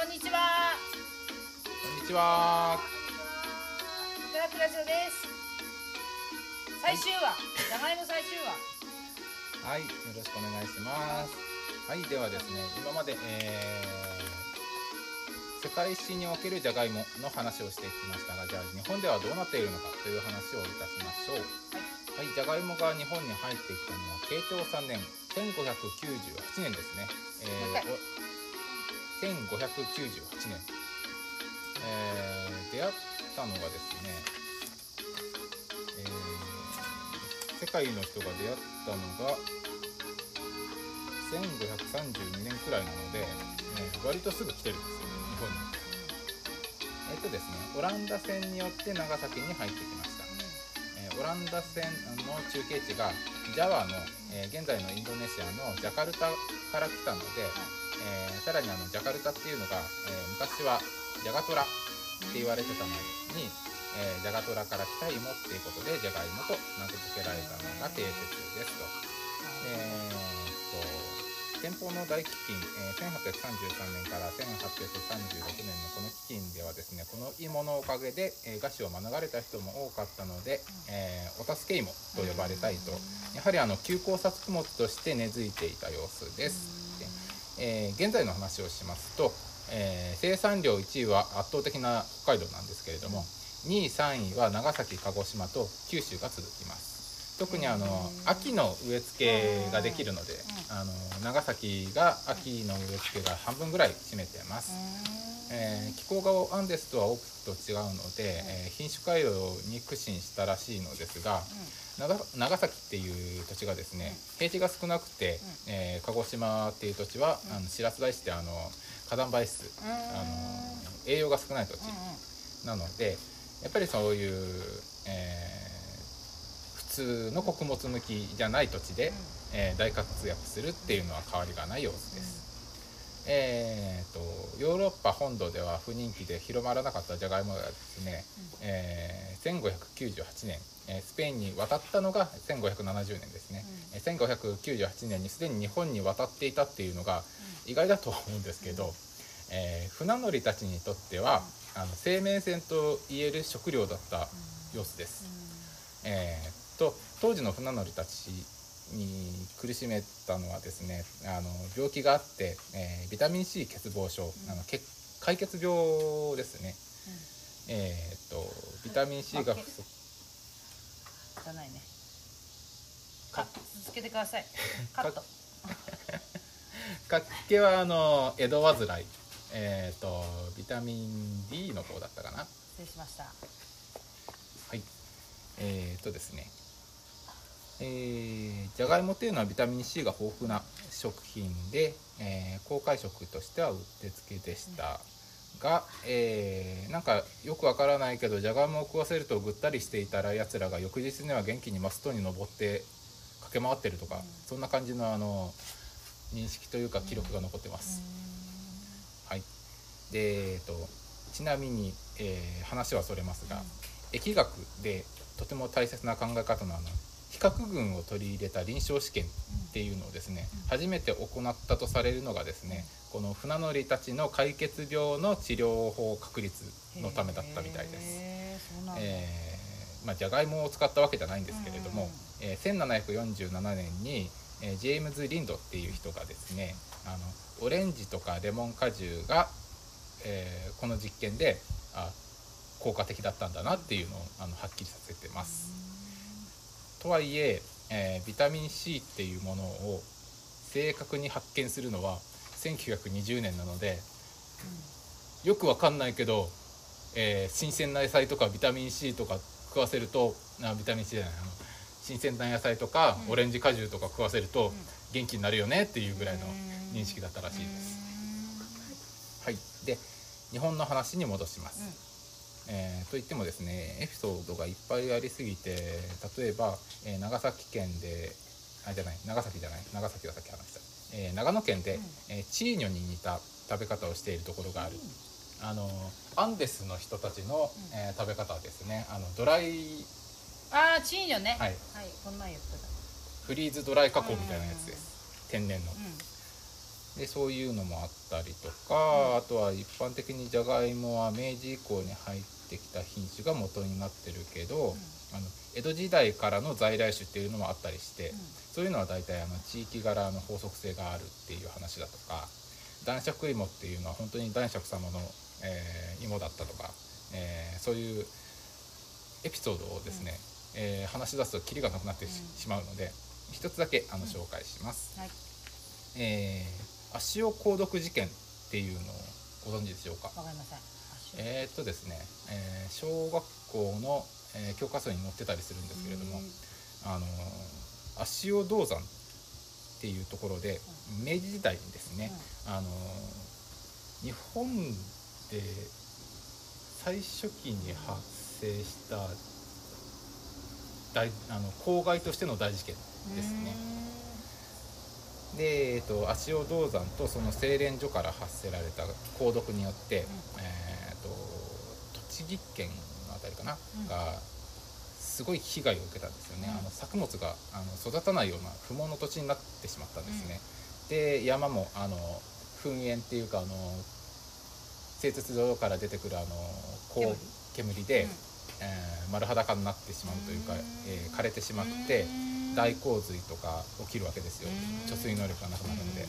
こんにちは。こんにちは。トラックラジオです。最終話、じゃがいも最終話。はい、よろしくお願いします。はい、ではですね、今まで、えー、世界史におけるジャガイモの話をしてきましたが、じゃあ日本ではどうなっているのかという話をいたしましょう。はい、ジャガイモが日本に入ってきたのは慶長3年、1598年ですね。えー、お1598年、えー、出会ったのがですね、えー、世界の人が出会ったのが1532年くらいなので、えー、割とすぐ来てるんですよね日本に。えっ、とですねオランダ船によって長崎に入ってきました。えー、オランダ船の中継地がジャワの、え、現在のインドネシアのジャカルタから来たので、えー、さらにあのジャカルタっていうのが、えー、昔はジャガトラって言われてたのに、えー、ジャガトラから来た芋っていうことでジャガイモと名付けられたのが定説ですと。えー、と天保の大飢饉、えー、1833年から1836年のこの飢饉ではですねこの芋のおかげで、えー、餓死を免れた人も多かったので、え、お助け芋と呼ばれたいとやはりあの休耕作物として根付いていた様子です。えー、現在の話をしますと、えー、生産量1位は圧倒的な北海道なんですけれども2位3位は長崎鹿児島と九州が続きます特にあの秋の植え付けができるのであの長崎が秋の植え付けが半分ぐらい占めてます、えー、気候がアンデスとは大きくと違うので、えー、品種改良に苦心したらしいのですが、長崎っていう土地がですね平地が少なくて、えー、鹿児島っていう土地は、あの白洲大師ってあの火山灰質、あの栄養が少ない土地なのでやっぱりそういう、えー、普通の穀物抜きじゃない土地で、えー、大活躍するっていうのは変わりがない様子です。えーと、ヨーロッパ本土では不人気で広まらなかったじゃがいもがですね、うん、えー、1598年、えー、スペインに渡ったのが1570年ですね、うん、1598年にすでに日本に渡っていたっていうのが意外だと思うんですけど、うん、えー、船乗りたちにとっては、あの生命線と言える食料だった様子です。えーと当時の船乗りたちに苦しめたのはですねあの病気があって、えー、ビタミン C 欠乏症、うん、あの血解決病ですね、うん、えっ、とビタミン C が不足。じゃないねか続けてください。カット。か っけはあの江戸患い。えっ、ー、とビタミン D の方だったかな。失礼しました。はい。えっ、ー、とですねえー、じゃがいもっていうのはビタミン C が豊富な食品で、えー、公開食としてはうってつけでした。が、えー、なんかよくわからないけどじゃがいもを食わせるとぐったりしていたらやつらが翌日には元気にマストに登って駆け回ってるとか、うん、そんな感じのあの認識というか記録が残ってます。はい、で、えーと、ちなみに、えー、話はそれますが、うん、疫学でとても大切な考え方のあの比較群を取り入れた臨床試験っていうのをですね、初めて行ったとされるのがですねこの船乗りたちの解決病の治療法確立のためだったみたいです。えー、まあ、じゃがいもを使ったわけじゃないんですけれども、えー、1747年に、えー、ジェームズ・リンドっていう人がですねあのオレンジとかレモン果汁が、えー、この実験であ効果的だったんだなっていうのをあのはっきりさせてます。とはいええー、ビタミン C っていうものを正確に発見するのは1920年なので、うん、よくわかんないけど、えー、新鮮な野菜とかビタミン C とか食わせるとあビタミン C じゃないあの新鮮な野菜とか、うん、オレンジ果汁とか食わせると元気になるよねっていうぐらいの認識だったらしいです。はい、で日本の話に戻します。えー、といってもですねエピソードがいっぱいありすぎて例えば、えー、長崎県であじゃない長崎じゃない長崎はさっき話した、えー、長野県で、うん、えチーニョに似た食べ方をしているところがある、うん、あのアンデスの人たちの、え食べ方ですねあのドライああチーニョね。はい、はい、こんなん言ってた。フリーズドライ加工みたいなやつです、天然の、でそういうのもあったりとか、あとは一般的にじゃがいもは明治以降に入ってきた品種が元になってるけど、あの江戸時代からの在来種っていうのもあったりして、そういうのは大体あの地域柄の法則性があるっていう話だとか男爵芋っていうのは本当に男爵様の、えー芋だったとか、えーそういうエピソードをですね、えー話し出すとキリがなくなってし,、うん。まうので一つだけあのうん。紹介します。はい。えー足尾購読事件っていうのをご存知でしょうか？わかりません。えーっとですね、えー小学校の、えー教科書に載ってたりするんですけれども、あのー足尾銅山っていうところで明治時代にですね、あのー日本で最初期に発生した大あの公害としての大事件ですね。で、えっと、足尾銅山とその精錬所から発せられた鉱毒によって、えー、と栃木県のあたりかな、うん。がすごい被害を受けたんですよね、うん。あの作物があの育たないような不毛の土地になってしまったんですね、で山もあの噴煙っていうかあの製鉄所から出てくるあのこう煙。で、えー丸裸になってしまうというか、えー枯れてしまって大洪水とか起きるわけですよ。貯水能力がなくなるので。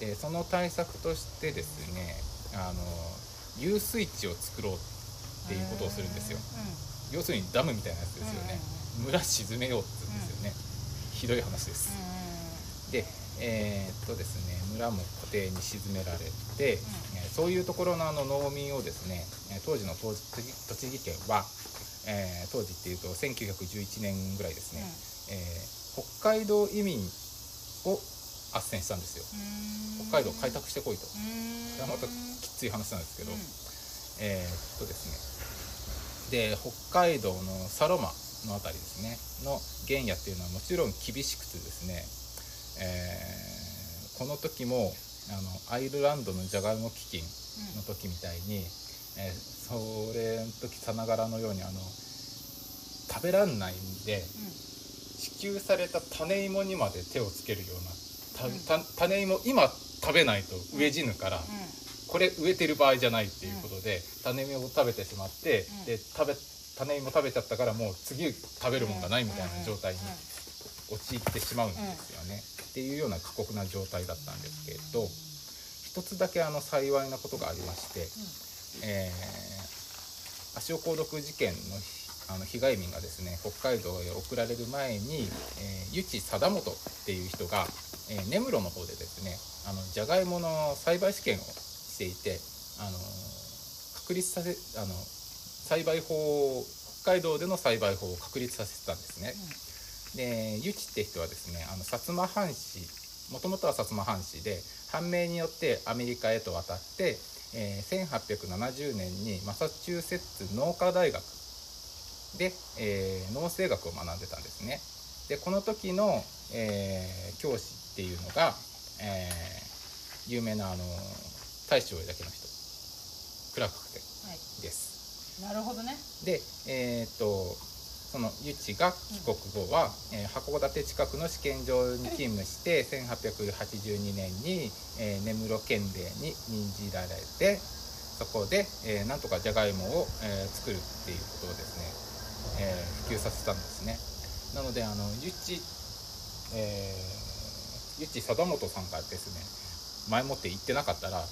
でその対策としてですねあの遊水地を作ろうっていうことをするんですよ。要するにダムみたいなやつですよね。村沈めようって言うんですよね。ひどい話です。でえーっとですね村も固定に沈められて、えーそういうところのあの農民をですねえー当時の栃木県は、えー当時っていうと1911年ぐらいですね、えー北海道移民を斡旋したんですよ。北海道を開拓してこいと。これはまたきつい話なんですけど、えーっとですね。で北海道のサロマの辺りですね。の原野っていうのはもちろん厳しくてですね、えーこの時もあのアイルランドのじゃがいも飢饉の時みたいに、えーそれの時さながらのようにあの食べらんないんで支給された種芋にまで手をつけるような種芋今食べないと植え死ぬから、これ植えてる場合じゃないっていうことで、種芋を食べてしまって、うん。で食べ種芋食べちゃったからもう次食べるもんがないみたいな状態に陥ってしまうんですよね、っていうような過酷な状態だったんですけれど一つだけあの幸いなことがありまして、えー足尾鉱毒事件のあの被害民がですね北海道へ送られる前に、えー、湯地貞本っていう人が、えー根室の方でですねあのじゃがいもの栽培試験をしていてあの確立させあの栽培法を北海道での栽培法を確立させてたんですね。で湯地って人はですねあの薩摩藩士もともとは薩摩藩士で判明によってアメリカへと渡って、えー1870年にマサチューセッツ農科大学で、えー農政学を学んでたんですね。でこの時の、えー教師っていうのが、えー有名なあの大将だけの人。クラーク博士です。なるほどね。で、えーっとそのユチが帰国後は、えー函館近くの試験場に勤務して1882年に、えー根室県令に任じられてそこで、えーなんとかじゃがいもを、えー作るっていうことをですね、えー普及させたんですねなのであのユチ、えー、ユチ貞本さんがですね前もって行ってなかったら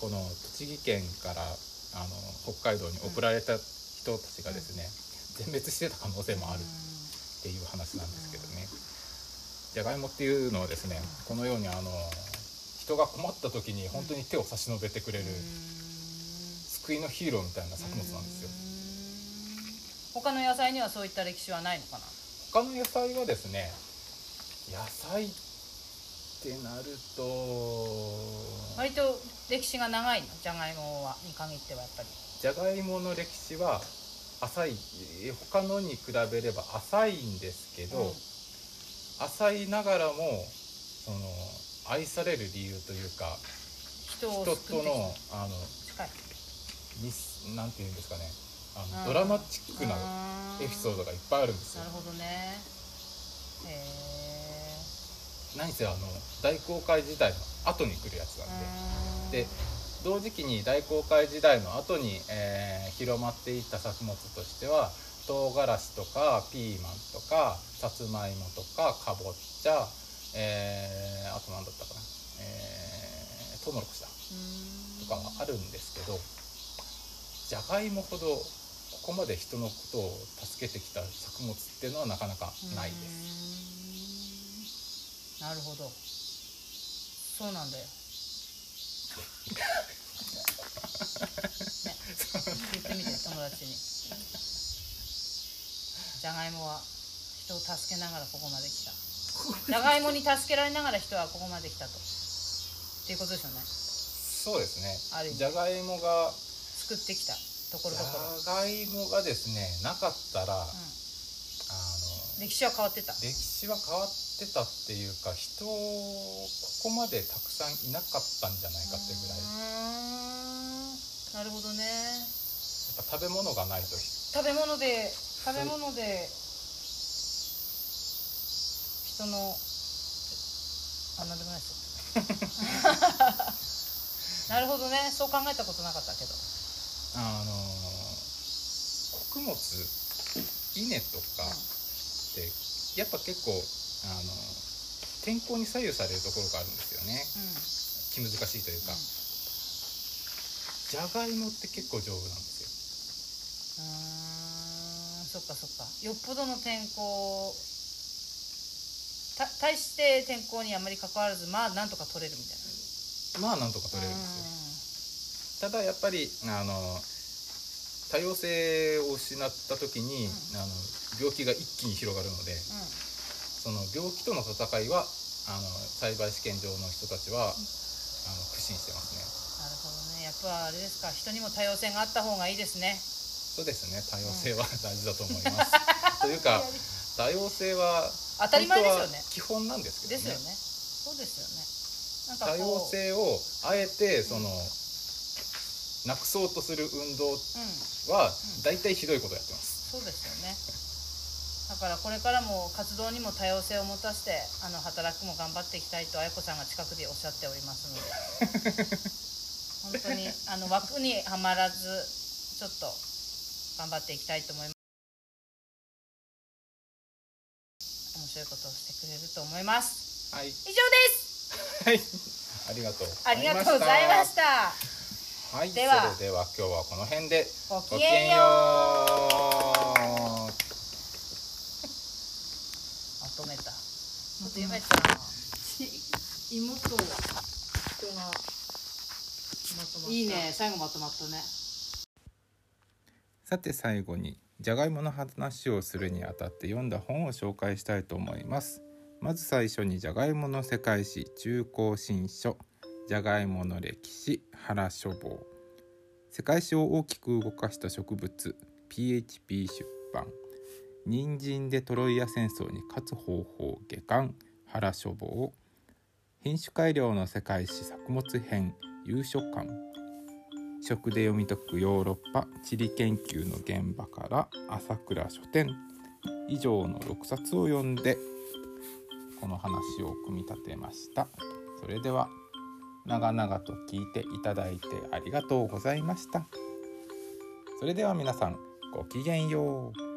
この栃木県からあの北海道に送られた人たちがですね、全滅してた可能性もあるっていう話なんですけどね。じゃがいもっていうのはですねこのようにあの人が困った時に本当に手を差し伸べてくれる救いのヒーローみたいな作物なんですよ。他の野菜にはそういった歴史はないのかな？他の野菜はですね野菜ってなると割と歴史が長いの？じゃがいもはに限ってはやっぱり。じゃがいもの歴史は浅いえ他のに比べれば浅いんですけど、浅いながらもその愛される理由というか人とのあの近い。になんていうんですかねあのうん。ドラマチックなエピソードドがいっぱいあるんですよ。なるほどね。へえ何せあの大航海時代の後に来るやつなんで、で同時期に大航海時代の後に、えー広まっていった作物としては唐辛子とかピーマンとかさつまいもとかかぼちゃ、えーあと何だったかな、えー、トウモロコシだ。とかはあるんですけどじゃがいもほどここまで人のことを助けてきた作物っていうのはなかなかないです。すなるほど。そうなんだよ。ね。言ってみて友達に。じゃがいもは人を助けながらここまで来た。じゃがいもに助けられながら人はここまで来たと。っていうことですよね。そうですね。じゃがいもが作ってきたところじどころ、ゃがいもがですねなかったら、あのうん、歴史は変わってた。歴史は変わってたっていうか人ここまでたくさんいなかったんじゃないかってぐらい。なるほどね。っぱ食べ物がないと。食べ物で食べ物で人のあなんでもないです。よ なるほどね。そう考えたことなかったけどあの穀物稲とかってやっぱ結構あの天候に左右されるところがあるんですよね。気難しいというか、うんじゃがいもって結構丈夫なんですよ。うーんそっかそっか。よっぽどの天候た対して天候にあまり関わらずまあなんとか取れるみたいな。まあなんとか取れる。んただやっぱりあの多様性を失った時に、うん。あの病気が一気に広がるのでうん。うんその病気との戦いはあの栽培試験場の人たちは、あの苦心してますね。なるほどね。やっぱあれですか。人にも多様性があった方がいいですね。そうですね。多様性は大事だと思います、というか多様性は当たり前ですよね。基本なんですけどね。ですよね。そうですよね。多様性をあえてその、なくそうとする運動うん。はうん。大体ひどいことやってます、そうですよね。だからこれからも活動にも多様性を持たせてあの働くも頑張っていきたいとあやこさんが近くでおっしゃっておりますので。本当にあの枠にはまらずちょっと頑張っていきたいと思います。面白いことをしてくれると思います。はい。以上です。はい。ありがとうありがとうございましたはいでは。それでは今日はこの辺でごきげんよう。まとめた。まとめた。芋と人がまとまった。いいね。最後まとまったね。さて最後にじゃがいもの話をするにあたって読んだ本を紹介したいと思います。まず最初にじゃがいもの世界史中高新書じゃがいもの歴史原書房。世界史を大きく動かした植物 PHP 出版。人参でトロイア戦争に勝つ方法下巻原書房。品種改良の世界史作物編優書館。食で読み解くヨーロッパ地理研究の現場から朝倉書店。以上の6冊を読んでこの話を組み立てました。それでは。長々と聞いていただいてありがとうございました。それでは皆さんごきげんよう。